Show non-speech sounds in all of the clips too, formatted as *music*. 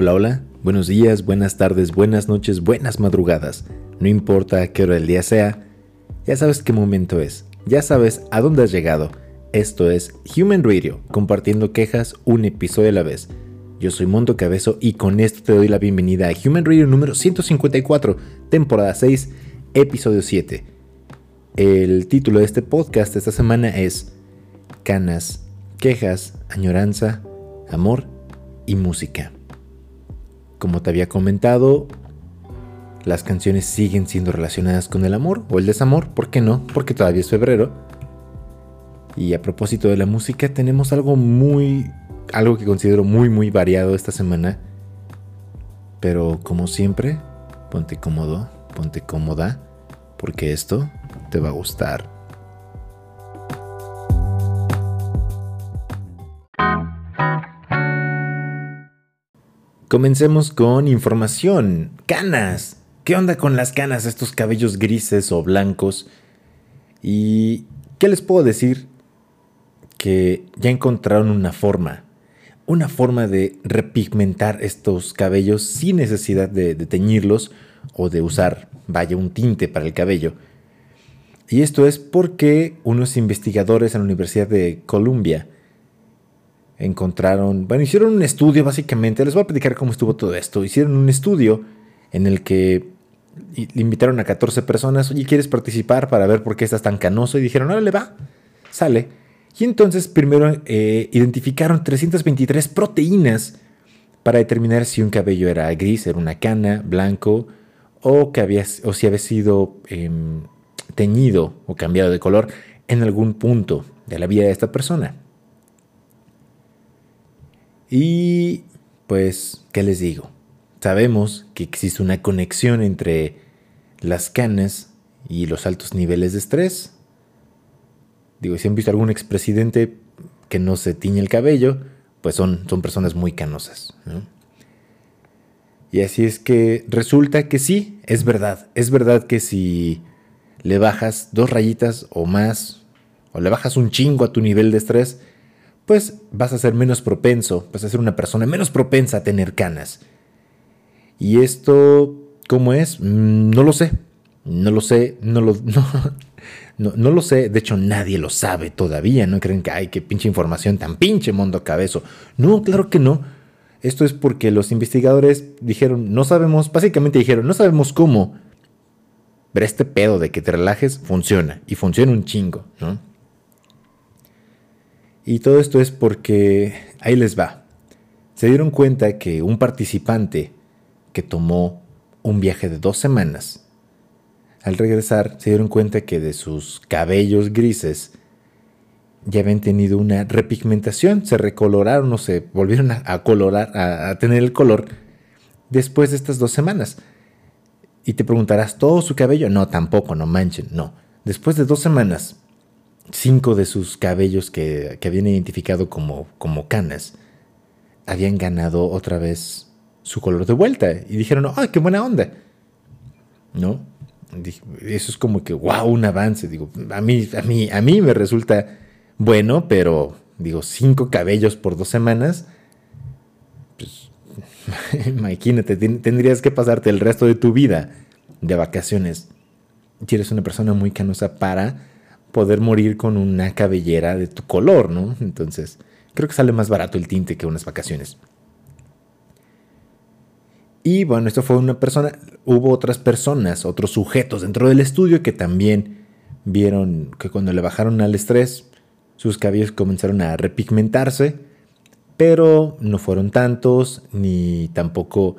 Hola, hola, buenos días, buenas tardes, buenas noches, buenas madrugadas. No importa qué hora del día sea, ya sabes qué momento es, ya sabes a dónde has llegado. Esto es Human Radio, compartiendo quejas un episodio a la vez. Yo soy Monto Cabezo y con esto te doy la bienvenida a Human Radio número 154, temporada 6, episodio 7. El título de este podcast esta semana es Canas, quejas, añoranza, amor y música. Como te había comentado, las canciones siguen siendo relacionadas con el amor o el desamor, ¿por qué no? Porque todavía es febrero. Y a propósito de la música, tenemos algo muy, algo que considero muy, muy variado esta semana. Pero como siempre, ponte cómodo, ponte cómoda, porque esto te va a gustar. Comencemos con información. Canas. ¿Qué onda con las canas, estos cabellos grises o blancos? ¿Y qué les puedo decir? Que ya encontraron una forma. Una forma de repigmentar estos cabellos sin necesidad de, de teñirlos o de usar, vaya, un tinte para el cabello. Y esto es porque unos investigadores en la Universidad de Columbia encontraron, bueno, hicieron un estudio básicamente, les voy a platicar cómo estuvo todo esto, hicieron un estudio en el que invitaron a 14 personas, oye, ¿quieres participar para ver por qué estás tan canoso? Y dijeron, órale, va, sale. Y entonces primero eh, identificaron 323 proteínas para determinar si un cabello era gris, era una cana, blanco, o, que había, o si había sido em, teñido o cambiado de color en algún punto de la vida de esta persona. Y pues, ¿qué les digo? Sabemos que existe una conexión entre las canas y los altos niveles de estrés. Digo, si han visto algún expresidente que no se tiñe el cabello, pues son, son personas muy canosas. Y así es que resulta que sí, es verdad. Es verdad que si le bajas dos rayitas o más, o le bajas un chingo a tu nivel de estrés, pues vas a ser menos propenso, vas a ser una persona menos propensa a tener canas. Y esto, ¿cómo es? Mm, no lo sé. No lo sé, no lo, *laughs* no, no, lo sé. De hecho, nadie lo sabe todavía. No creen que, ay, qué pinche información tan pinche mundo cabezo. No, claro que no. Esto es porque los investigadores dijeron, no sabemos, básicamente dijeron, no sabemos cómo. Pero este pedo de que te relajes funciona. Y funciona un chingo, ¿no? Y todo esto es porque ahí les va. Se dieron cuenta que un participante que tomó un viaje de dos semanas, al regresar se dieron cuenta que de sus cabellos grises ya habían tenido una repigmentación, se recoloraron o se volvieron a, colorar, a, a tener el color después de estas dos semanas. Y te preguntarás, ¿todo su cabello? No, tampoco, no manchen, no. Después de dos semanas cinco de sus cabellos que, habían identificado como, como canas habían ganado otra vez su color de vuelta. Y dijeron, ¡ay, qué buena onda! ¿No? Eso es como que, wow, un avance. Digo, a mí, a mí, a mí me resulta bueno, pero digo, cinco cabellos por dos semanas. Pues, *laughs* imagínate, tendrías que pasarte el resto de tu vida de vacaciones. Si eres una persona muy canosa para poder morir con una cabellera de tu color, ¿no? Entonces, creo que sale más barato el tinte que unas vacaciones. Y bueno, esto fue una persona, hubo otras personas, otros sujetos dentro del estudio que también vieron que cuando le bajaron al estrés, sus cabellos comenzaron a repigmentarse, pero no fueron tantos, ni tampoco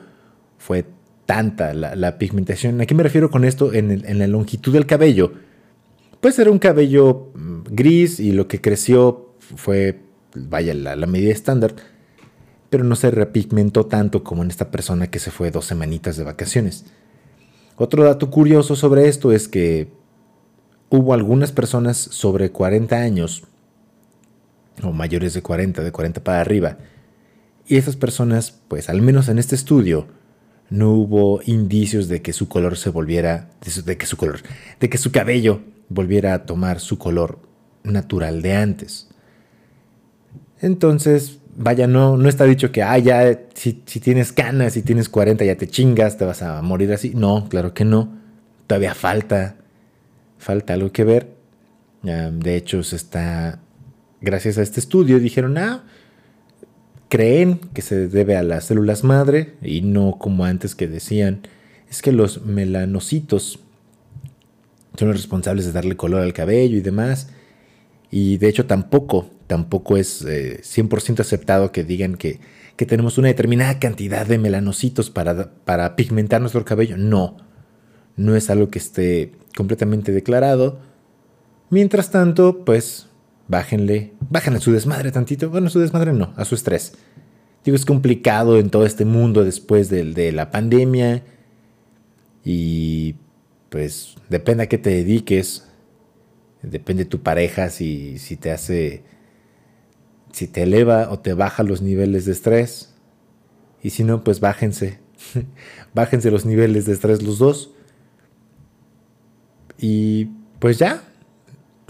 fue tanta la, pigmentación. ¿A qué me refiero con esto? en la longitud del cabello pues era un cabello mm, gris y lo que creció fue, vaya, la, medida estándar, pero no se repigmentó tanto como en esta persona que se fue dos semanitas de vacaciones. Otro dato curioso sobre esto es que hubo algunas personas sobre 40 años, o mayores de 40, de 40 para arriba, y esas personas, pues al menos en este estudio, no hubo indicios de que su color se volviera, de que su color, de que su cabello volviera a tomar su color natural de antes. Entonces, vaya, no, no está dicho que, ah, ya, si, tienes canas, si tienes 40, ya te chingas, te vas a morir así. No, claro que no. Todavía falta, falta algo que ver. de hecho, se está, gracias a este estudio, dijeron, ah, creen que se debe a las células madre y no como antes que decían, es que los melanocitos son los responsables de darle color al cabello y demás. Y de hecho tampoco, tampoco es 100% eh, aceptado que digan que, que, tenemos una determinada cantidad de melanocitos para, para pigmentar nuestro cabello. No, no es algo que esté completamente declarado. Mientras tanto, pues bájenle, bájenle su desmadre tantito. Bueno, su desmadre no, a su estrés. Digo, es complicado en todo este mundo después de, la pandemia. Y pues depende a qué te dediques. Depende de tu pareja si, si te hace. Si te eleva o te baja los niveles de estrés. Y si no, pues bájense. *laughs* bájense los niveles de estrés los dos. Y pues ya,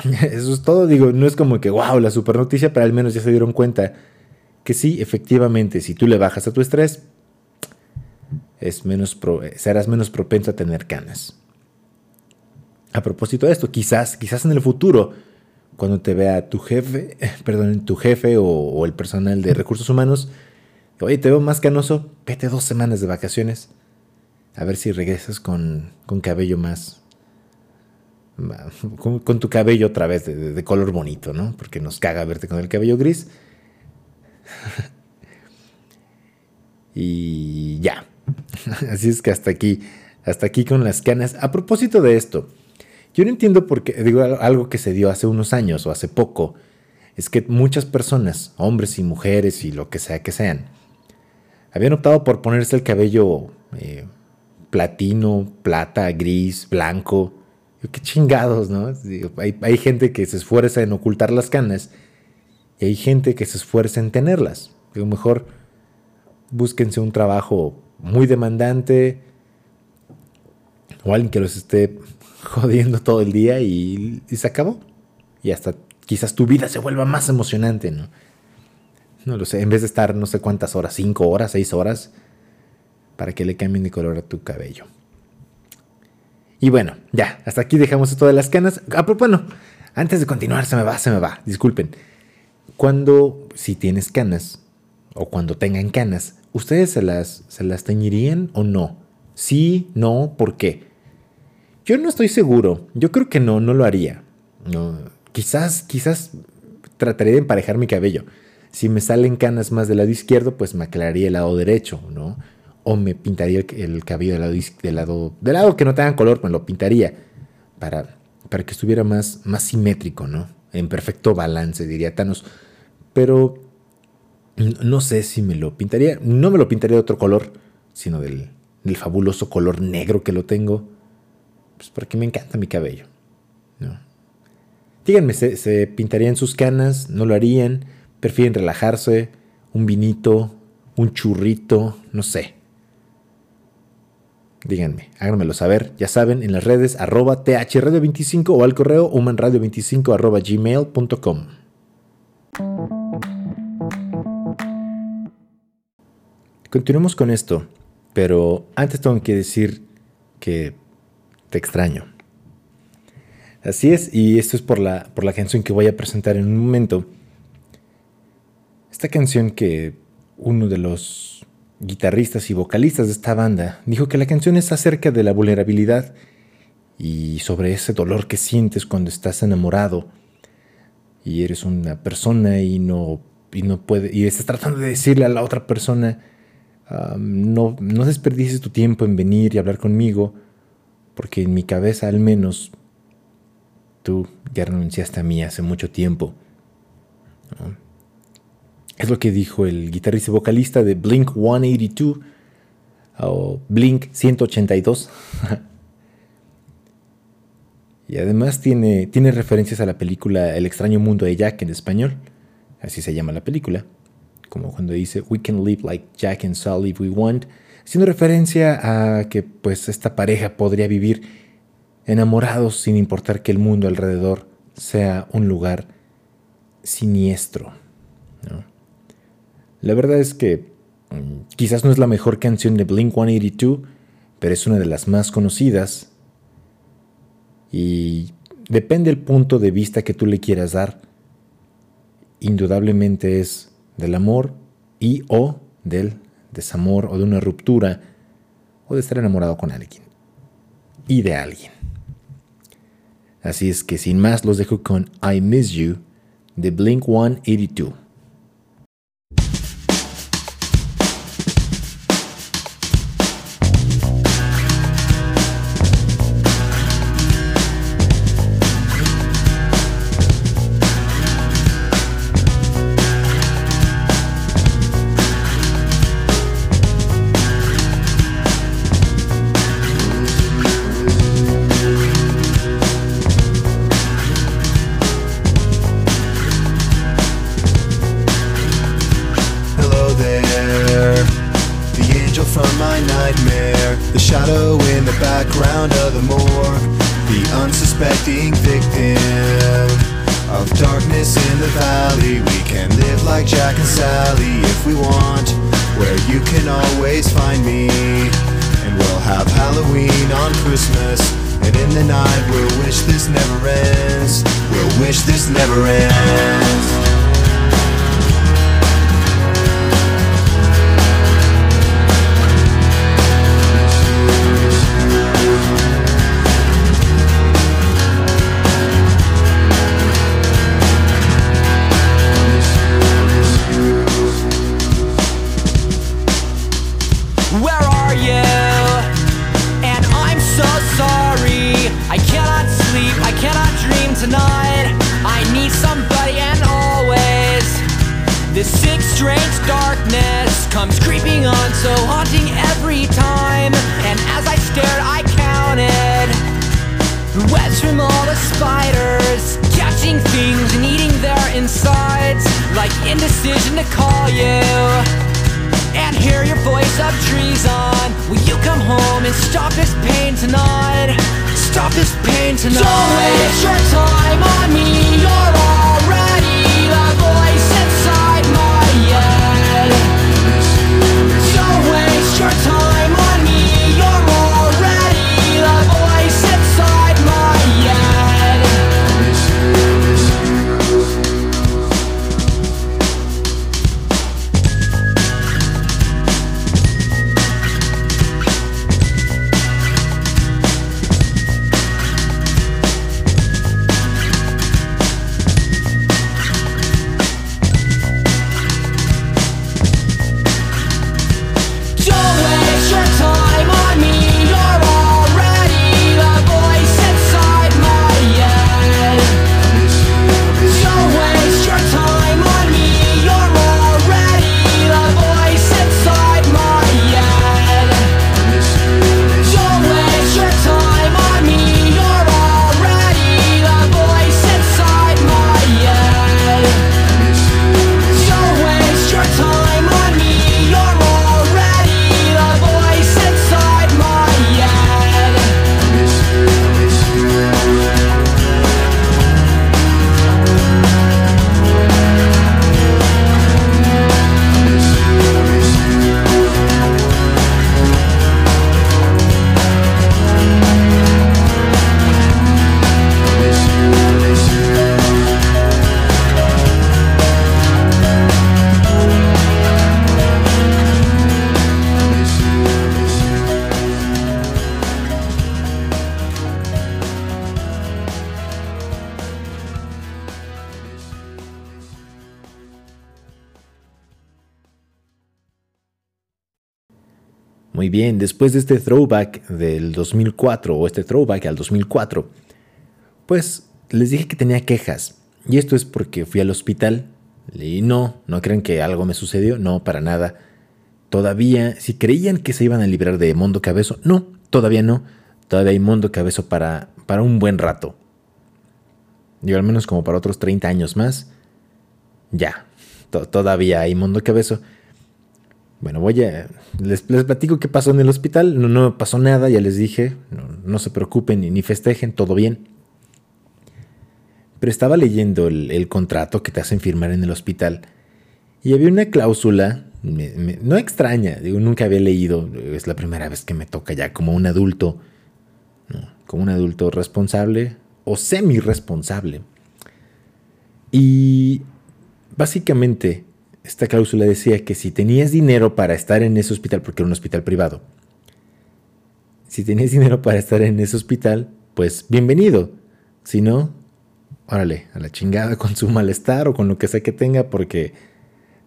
*laughs* Eso es todo, digo, no es como que, wow, la super noticia, pero al menos ya se dieron cuenta que sí, efectivamente, si tú le bajas a tu estrés, es menos serás menos propenso a tener canas. A propósito de esto, quizás, quizás en el futuro, cuando te vea tu jefe, *laughs* perdón, tu jefe o, el personal de recursos humanos, oye, te veo más canoso, vete dos semanas de vacaciones, a ver si regresas con, con cabello más, con, tu cabello otra vez de, color bonito, ¿no? Porque nos caga verte con el cabello gris. *laughs* y ya. *laughs* Así es que hasta aquí, hasta aquí con las canas. A propósito de esto, yo no entiendo por qué, digo algo que se dio hace unos años o hace poco, es que muchas personas, hombres y mujeres y lo que sea que sean, habían optado por ponerse el cabello eh, platino, plata, gris, blanco, Qué chingados, ¿no? Hay, gente que se esfuerza en ocultar las canas y hay gente que se esfuerza en tenerlas. Digo, mejor búsquense un trabajo muy demandante o alguien que los esté jodiendo todo el día y, se acabó. Y hasta quizás tu vida se vuelva más emocionante, ¿no? No lo sé, en vez de estar no sé cuántas horas, cinco horas, seis horas, para que le cambien de color a tu cabello. Y bueno, ya, hasta aquí dejamos esto de las canas. Ah, pero bueno, antes de continuar, se me va, se me va, disculpen. Cuando, si tienes canas, o cuando tengan canas, ¿ustedes se las, se las teñirían o no? Sí, no, ¿por qué? Yo no estoy seguro. Yo creo que no, no lo haría. No, quizás, quizás trataría de emparejar mi cabello. Si me salen canas más del lado izquierdo, pues me aclararía el lado derecho, ¿no? o me pintaría el, cabello del lado, del lado, del que no tenga color, pues lo pintaría para, para que estuviera más, más simétrico, ¿no? En perfecto balance, diría Thanos. Pero no sé si me lo pintaría, no me lo pintaría de otro color, sino del, fabuloso color negro que lo tengo, pues porque me encanta mi cabello, ¿no? Díganme, ¿se, ¿se pintarían sus canas? ¿No lo harían? ¿Prefieren relajarse? ¿Un vinito? ¿Un churrito? No sé. Díganme, háganmelo saber, ya saben, en las redes arroba thradio25 o al correo humanradio25 arroba gmail.com. Continuemos con esto, pero antes tengo que decir que te extraño. Así es, y esto es por la, por la canción que voy a presentar en un momento. Esta canción que uno de los guitarristas y vocalistas de esta banda, dijo que la canción es acerca de la vulnerabilidad y sobre ese dolor que sientes cuando estás enamorado y eres una persona y no, y no puede, y estás tratando de decirle a la otra persona, no, no desperdicies tu tiempo en venir y hablar conmigo, porque en mi cabeza al menos tú ya renunciaste a mí hace mucho tiempo. Es lo que dijo el guitarrista y vocalista de Blink 182 o Blink 182. *laughs* y además tiene, tiene referencias a la película El extraño mundo de Jack en español. Así se llama la película. Como cuando dice We can live like Jack and Sally if we want. Haciendo referencia a que pues esta pareja podría vivir enamorados sin importar que el mundo alrededor sea un lugar siniestro. La verdad es que mm, quizás no es la mejor canción de Blink 182, pero es una de las más conocidas. Y depende del punto de vista que tú le quieras dar. Indudablemente es del amor y o del desamor o de una ruptura o de estar enamorado con alguien y de alguien. Así es que sin más los dejo con I Miss You de Blink 182. Muy bien, después de este throwback del 2004 o este throwback al 2004, pues les dije que tenía quejas. Y esto es porque fui al hospital y no, no creen que algo me sucedió, no, para nada. Todavía, si creían que se iban a librar de Mondo Cabezo, no, todavía no. Todavía hay Mondo Cabezo para, para un buen rato. Yo al menos como para otros 30 años más. Ya, todavía hay Mondo Cabezo. Bueno, voy a. Les, platico qué pasó en el hospital. No, no pasó nada, ya les dije. No, se preocupen ni, festejen, todo bien. Pero estaba leyendo el, contrato que te hacen firmar en el hospital. Y había una cláusula, no extraña, nunca había leído, es la primera vez que me toca ya como un adulto, como un adulto responsable o semi-responsable. Y básicamente esta cláusula decía que si tenías dinero para estar en ese hospital, porque era un hospital privado, si tenías dinero para estar en ese hospital, pues bienvenido. Si no, órale, a la chingada con su malestar o con lo que sea que tenga, porque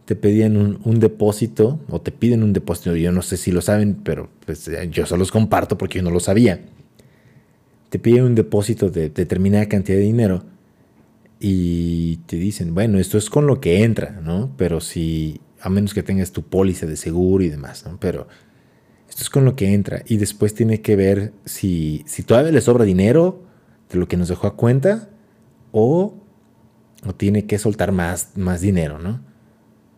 te pedían un, depósito o te piden un depósito. Yo no sé si lo saben, pero pues, yo solo los comparto porque yo no lo sabía. Te piden un depósito de determinada cantidad de dinero y te dicen, bueno, esto es con lo que entra, ¿no? Pero si, a menos que tengas tu póliza de seguro y demás, ¿no? Pero esto es con lo que entra y después tiene que ver si, si todavía le sobra dinero de lo que nos dejó a cuenta o, o tiene que soltar más, más dinero, ¿no?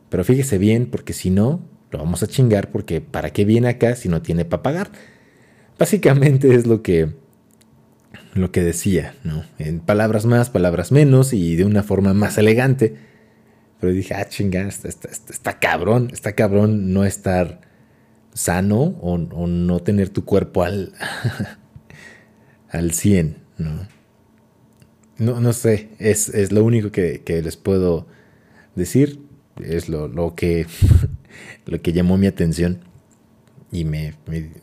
Pero fíjese bien, porque si no, lo vamos a chingar, porque ¿para qué viene acá si no tiene para pagar? Básicamente es lo que, lo que decía, ¿no? En palabras más, palabras menos y de una forma más elegante. Pero dije, ah, chinga, está, cabrón, está cabrón no estar sano o, no tener tu cuerpo al, *laughs* al 100, ¿no? No, no sé, es, es lo único que, que les puedo decir es lo, que, *laughs* lo que llamó mi atención. Y me,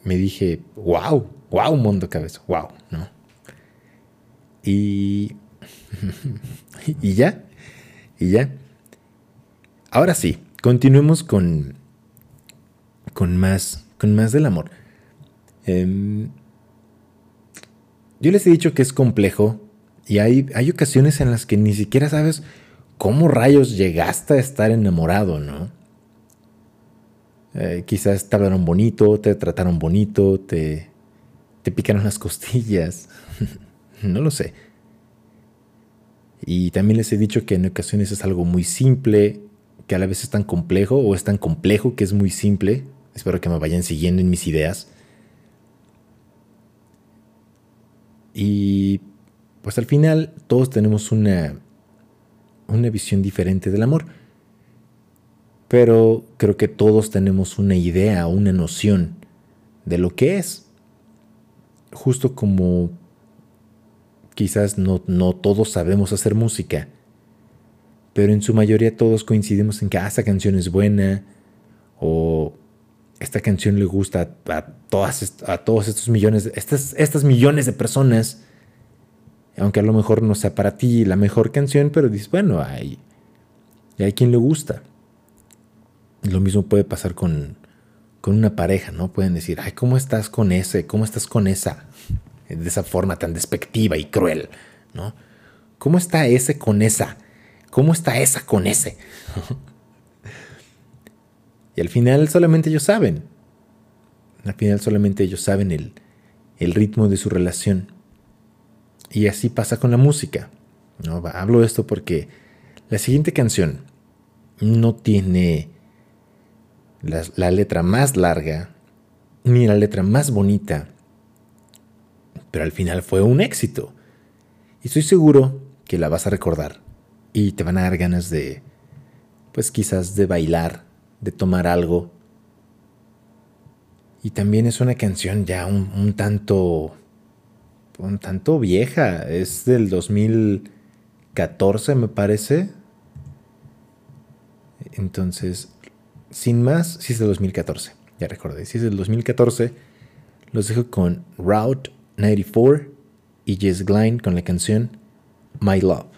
dije, wow, wow, mundo cabeza, wow, ¿no? Y, y ya, y ya. Ahora sí, continuemos con, con, más, con más del amor. Em, yo les he dicho que es complejo y hay, hay ocasiones en las que ni siquiera sabes ¿cómo rayos llegaste a estar enamorado, no? Eh, quizás te hablaron bonito, te trataron bonito, te, te picaron las costillas, *laughs* no lo sé. Y también les he dicho que en ocasiones es algo muy simple, que a la vez es tan complejo o es tan complejo que es muy simple. Espero que me vayan siguiendo en mis ideas. Y pues al final todos tenemos una una visión diferente del amor. Pero creo que todos tenemos una idea, una noción de lo que es. Justo como quizás no, no todos sabemos hacer música, pero en su mayoría todos coincidimos en que ah, esta canción es buena o esta canción le gusta a, todas, a todos estos millones, estas, estas millones de personas aunque a lo mejor no sea para ti la mejor canción, pero dices, bueno, hay, hay quien le gusta. Lo mismo puede pasar con, con una pareja, ¿no? Pueden decir, ay, ¿cómo estás con ese? ¿Cómo estás con esa? De esa forma tan despectiva y cruel, ¿no? ¿Cómo está ese con esa? ¿Cómo está esa con ese? *laughs* y al final solamente ellos saben. Al final solamente ellos saben el, el ritmo de su relación. Y así pasa con la música. ¿no? Hablo de esto porque la siguiente canción no tiene la, letra más larga ni la letra más bonita, pero al final fue un éxito. Y estoy seguro que la vas a recordar y te van a dar ganas de, pues quizás de bailar, de tomar algo. Y también es una canción ya un tanto un tanto vieja, es del 2014 me parece. Entonces, sin más, sí es del 2014, ya recordé, si es del 2014, los dejo con Route 94 y Jess Glynn con la canción My Love.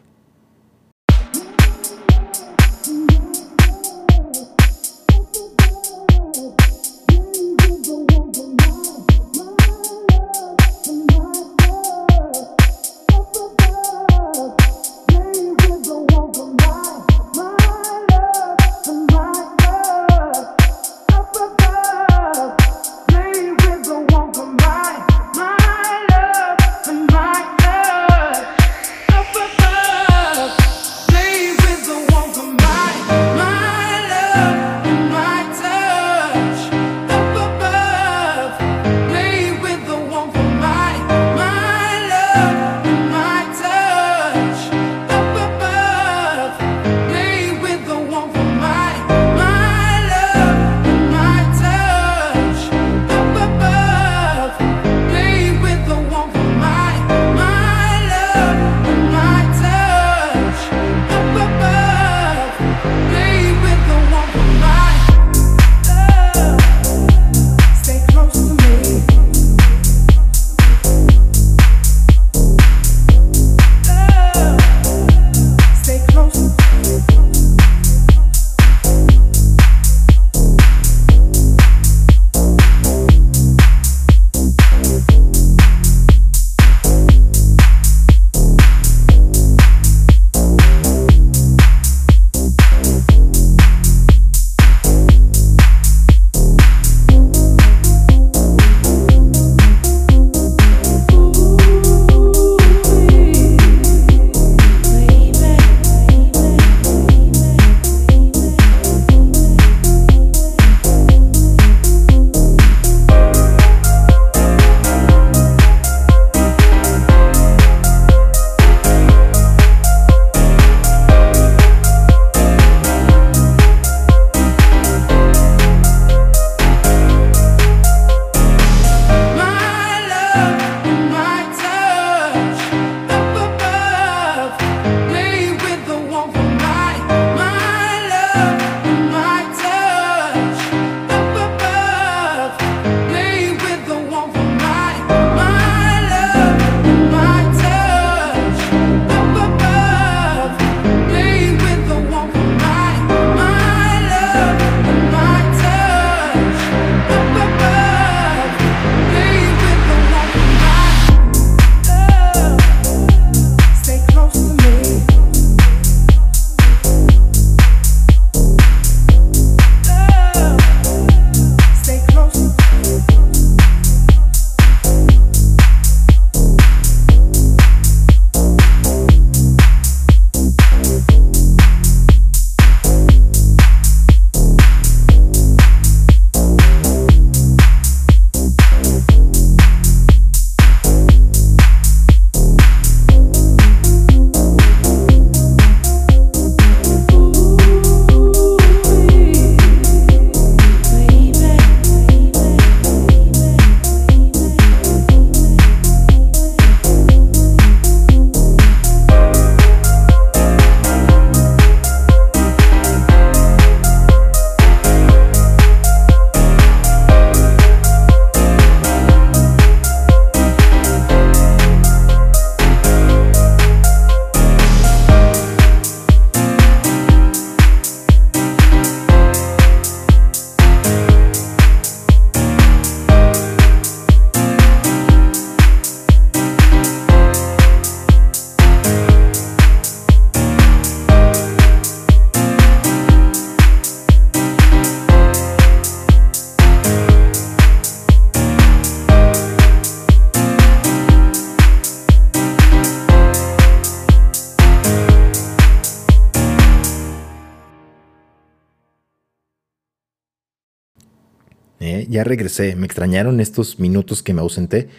Ya regresé, me extrañaron estos minutos que me ausenté.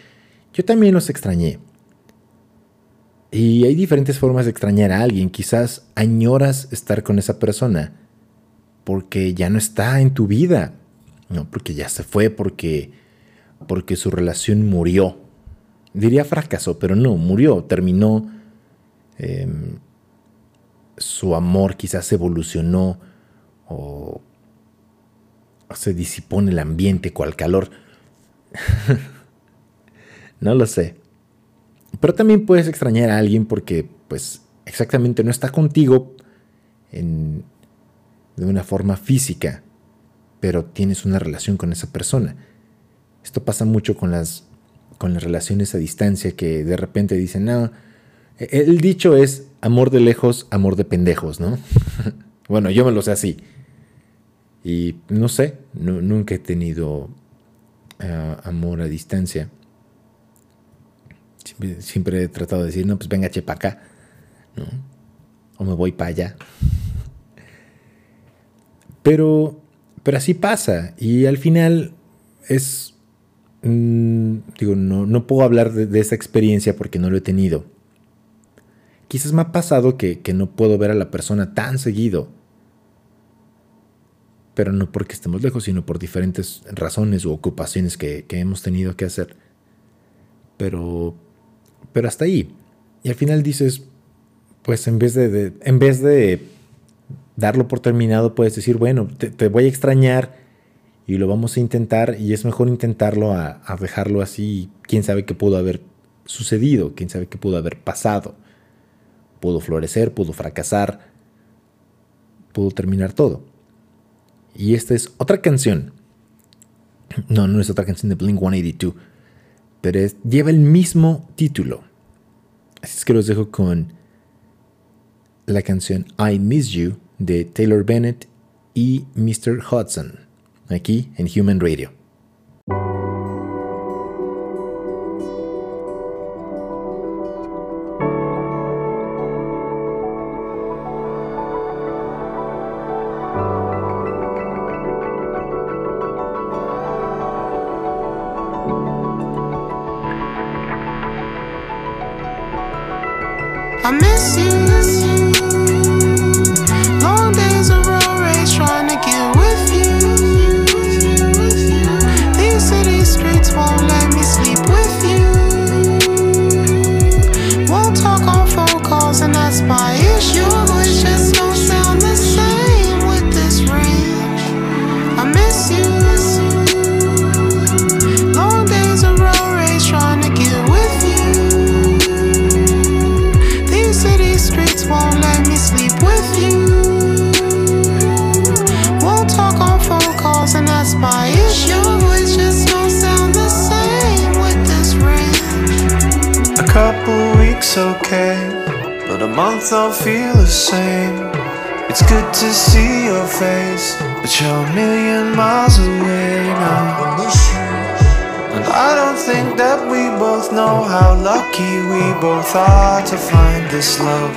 Yo también los extrañé. Y hay diferentes formas de extrañar a alguien. Quizás añoras estar con esa persona porque ya no está en tu vida. No, porque ya se fue, porque, porque su relación murió. Diría fracasó, pero no, murió, terminó. Em, su amor quizás evolucionó o se disipó el ambiente cual calor. *laughs* no lo sé. Pero también puedes extrañar a alguien porque, pues, exactamente no está contigo en, de una forma física, pero tienes una relación con esa persona. Esto pasa mucho con las, con las relaciones a distancia que de repente dicen, no, el dicho es amor de lejos, amor de pendejos, ¿no? *laughs* bueno, yo me lo sé así. Y no sé, nunca he tenido ah, amor a distancia. Siempre, he tratado de decir, no, pues venga, che, acá. ¿no? O me voy para allá. Pero, pero así pasa. Y al final es... Mm, digo, no, no, puedo hablar de, de, esa experiencia porque no lo he tenido. Quizás me ha pasado que, que no puedo ver a la persona tan seguido pero no porque estemos lejos, sino por diferentes razones u ocupaciones que, hemos tenido que hacer. Pero, pero hasta ahí. Y al final dices, pues en vez de, en vez de darlo por terminado, puedes decir, bueno, te, voy a extrañar y lo vamos a intentar y es mejor intentarlo a, a dejarlo así. Quién sabe qué pudo haber sucedido, quién sabe qué pudo haber pasado. Pudo florecer, pudo fracasar, pudo terminar todo. Y esta es otra canción. No, no es otra canción de Blink 182. Pero lleva el mismo título. Así es que los dejo con la canción I Miss You de Taylor Bennett y Mr. Hudson. Aquí en Human Radio. looks okay, but a month I'll feel the same. It's good to see your face, but you're a million miles away now. And I don't think that we both know how lucky we both are to find this love,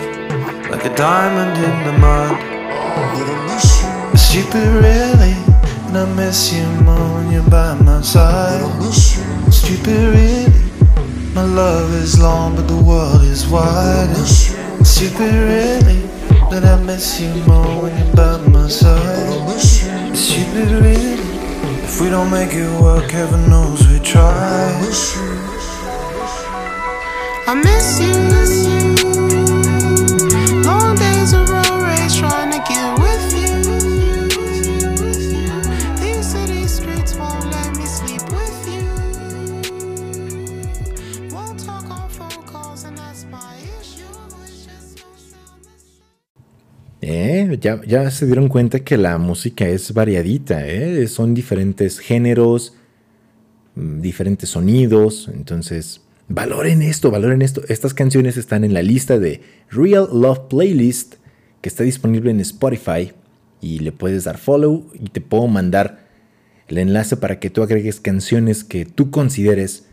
like a diamond in the mud. Stupid, really, and I miss you more when you're by my side. Stupid, really. My love is long, but the world is wide. And stupid, really, that I miss you more when you're by my side. Stupid, really, if we don't make it work, heaven knows we try. I miss you. Long days of road rage trying to get. Ya, se dieron cuenta que la música es variadita, ¿eh? son diferentes géneros, mm, diferentes sonidos, entonces valoren esto, valoren esto. Estas canciones están en la lista de Real Love Playlist que está disponible en Spotify y le puedes dar follow y te puedo mandar el enlace para que tú agregues canciones que tú consideres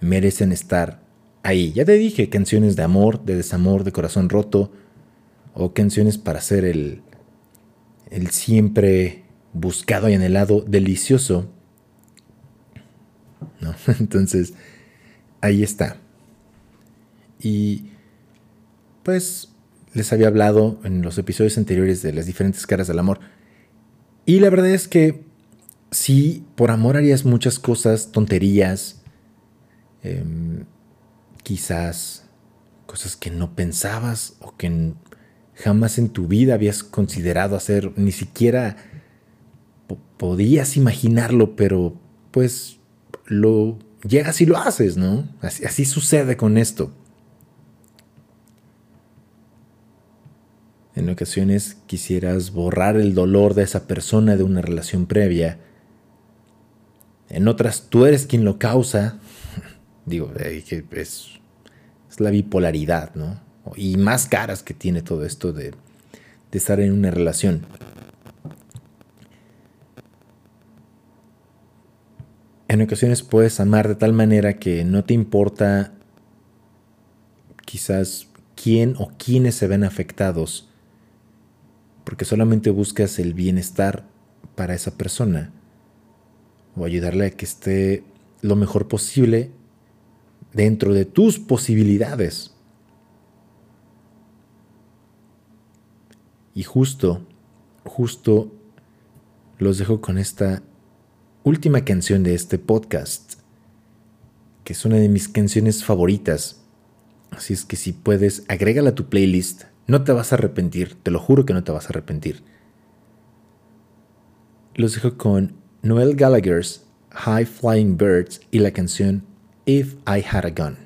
merecen estar ahí. Ya te dije, canciones de amor, de desamor, de corazón roto o canciones para hacer el, el siempre buscado y anhelado delicioso ¿no? *laughs* Entonces, ahí está. Y pues les había hablado en los episodios anteriores de las diferentes caras del amor. Y la verdad es que sí, por amor harías muchas cosas, tonterías, em, quizás cosas que no pensabas o que jamás en tu vida habías considerado hacer, ni siquiera podías imaginarlo, pero pues lo llegas y lo haces, ¿no? Así, sucede con esto. En ocasiones quisieras borrar el dolor de esa persona de una relación previa. En otras tú eres quien lo causa. *laughs* Digo, es, es la bipolaridad, ¿no? Y más caras que tiene todo esto de, estar en una relación. En ocasiones puedes amar de tal manera que no te importa quizás quién o quiénes se ven afectados, porque solamente buscas el bienestar para esa persona o ayudarle a que esté lo mejor posible dentro de tus posibilidades. Y justo, justo los dejo con esta última canción de este podcast, que es una de mis canciones favoritas. Así es que si puedes, agrégala a tu playlist. No te vas a arrepentir, te lo juro que no te vas a arrepentir. Los dejo con Noel Gallagher's High Flying Birds y la canción If I Had a Gun.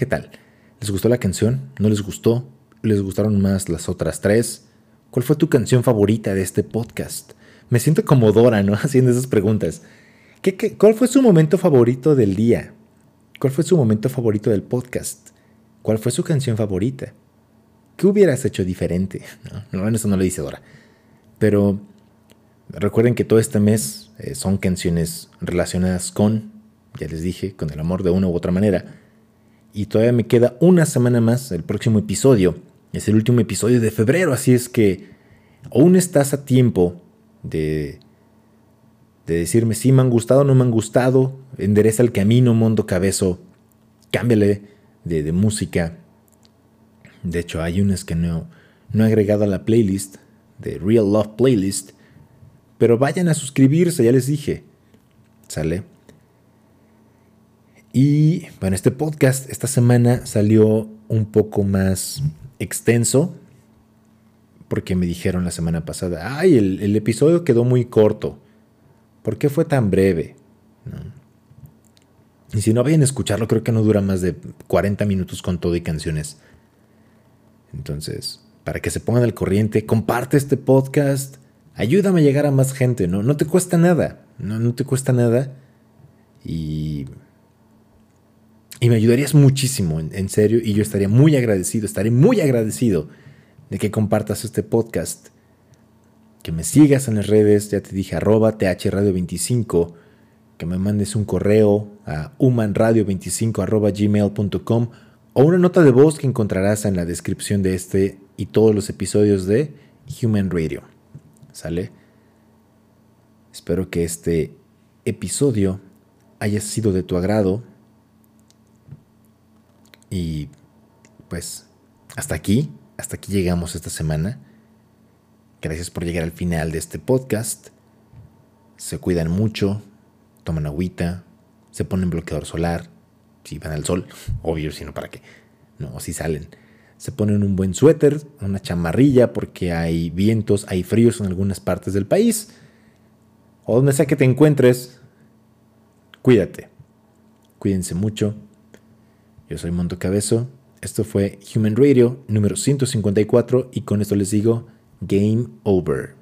¿Qué tal? ¿Les gustó la canción? ¿No les gustó? ¿Les gustaron más las otras tres? ¿Cuál fue tu canción favorita de este podcast? Me siento como Dora, ¿no? *laughs* Haciendo esas preguntas. ¿Qué, cuál fue su momento favorito del día? ¿Cuál fue su momento favorito del podcast? ¿Cuál fue su canción favorita? ¿Qué hubieras hecho diferente? *laughs* No, eso no lo dice Dora. Pero recuerden que todo este mes eh, son canciones relacionadas con ya les dije, con el amor de una u otra manera. Y todavía me queda una semana más, el próximo episodio. Es el último episodio de febrero, así es que aún estás a tiempo de, de decirme si me han gustado o no me han gustado. Endereza el camino, Mondo Cabezo. Cámbiale de, de música. De hecho, hay unas que no, no he agregado a la playlist, de Real Love Playlist. Pero vayan a suscribirse, ya les dije. ¿Sale? Y bueno, este podcast esta semana salió un poco más extenso porque me dijeron la semana pasada, ay, el, episodio quedó muy corto. ¿Por qué fue tan breve? Y si no vayan a escucharlo, creo que no dura más de 40 minutos con todo y canciones. Entonces, para que se pongan al corriente, comparte este podcast, ayúdame a llegar a más gente, ¿no? No te cuesta nada, no, no te cuesta nada. Y y me ayudarías muchísimo, en, serio, y yo estaría muy agradecido, estaré muy agradecido de que compartas este podcast, que me sigas en las redes, ya te dije, arroba thradio25, que me mandes un correo a humanradio25 arroba gmail.com o una nota de voz que encontrarás en la descripción de este y todos los episodios de Human Radio. ¿Sale? Espero que este episodio haya sido de tu agrado y pues hasta aquí, hasta aquí llegamos esta semana. Gracias por llegar al final de este podcast. Se cuidan mucho, toman agüita, se ponen bloqueador solar, si van al sol, *laughs* obvio, si no, ¿para qué? No, si salen. Se ponen un buen suéter, una chamarrilla, porque hay vientos, hay fríos en algunas partes del país. O donde sea que te encuentres, cuídate. Cuídense mucho. Yo soy Monto Cabezo. Esto fue Human Radio número 154 y con esto les digo Game Over.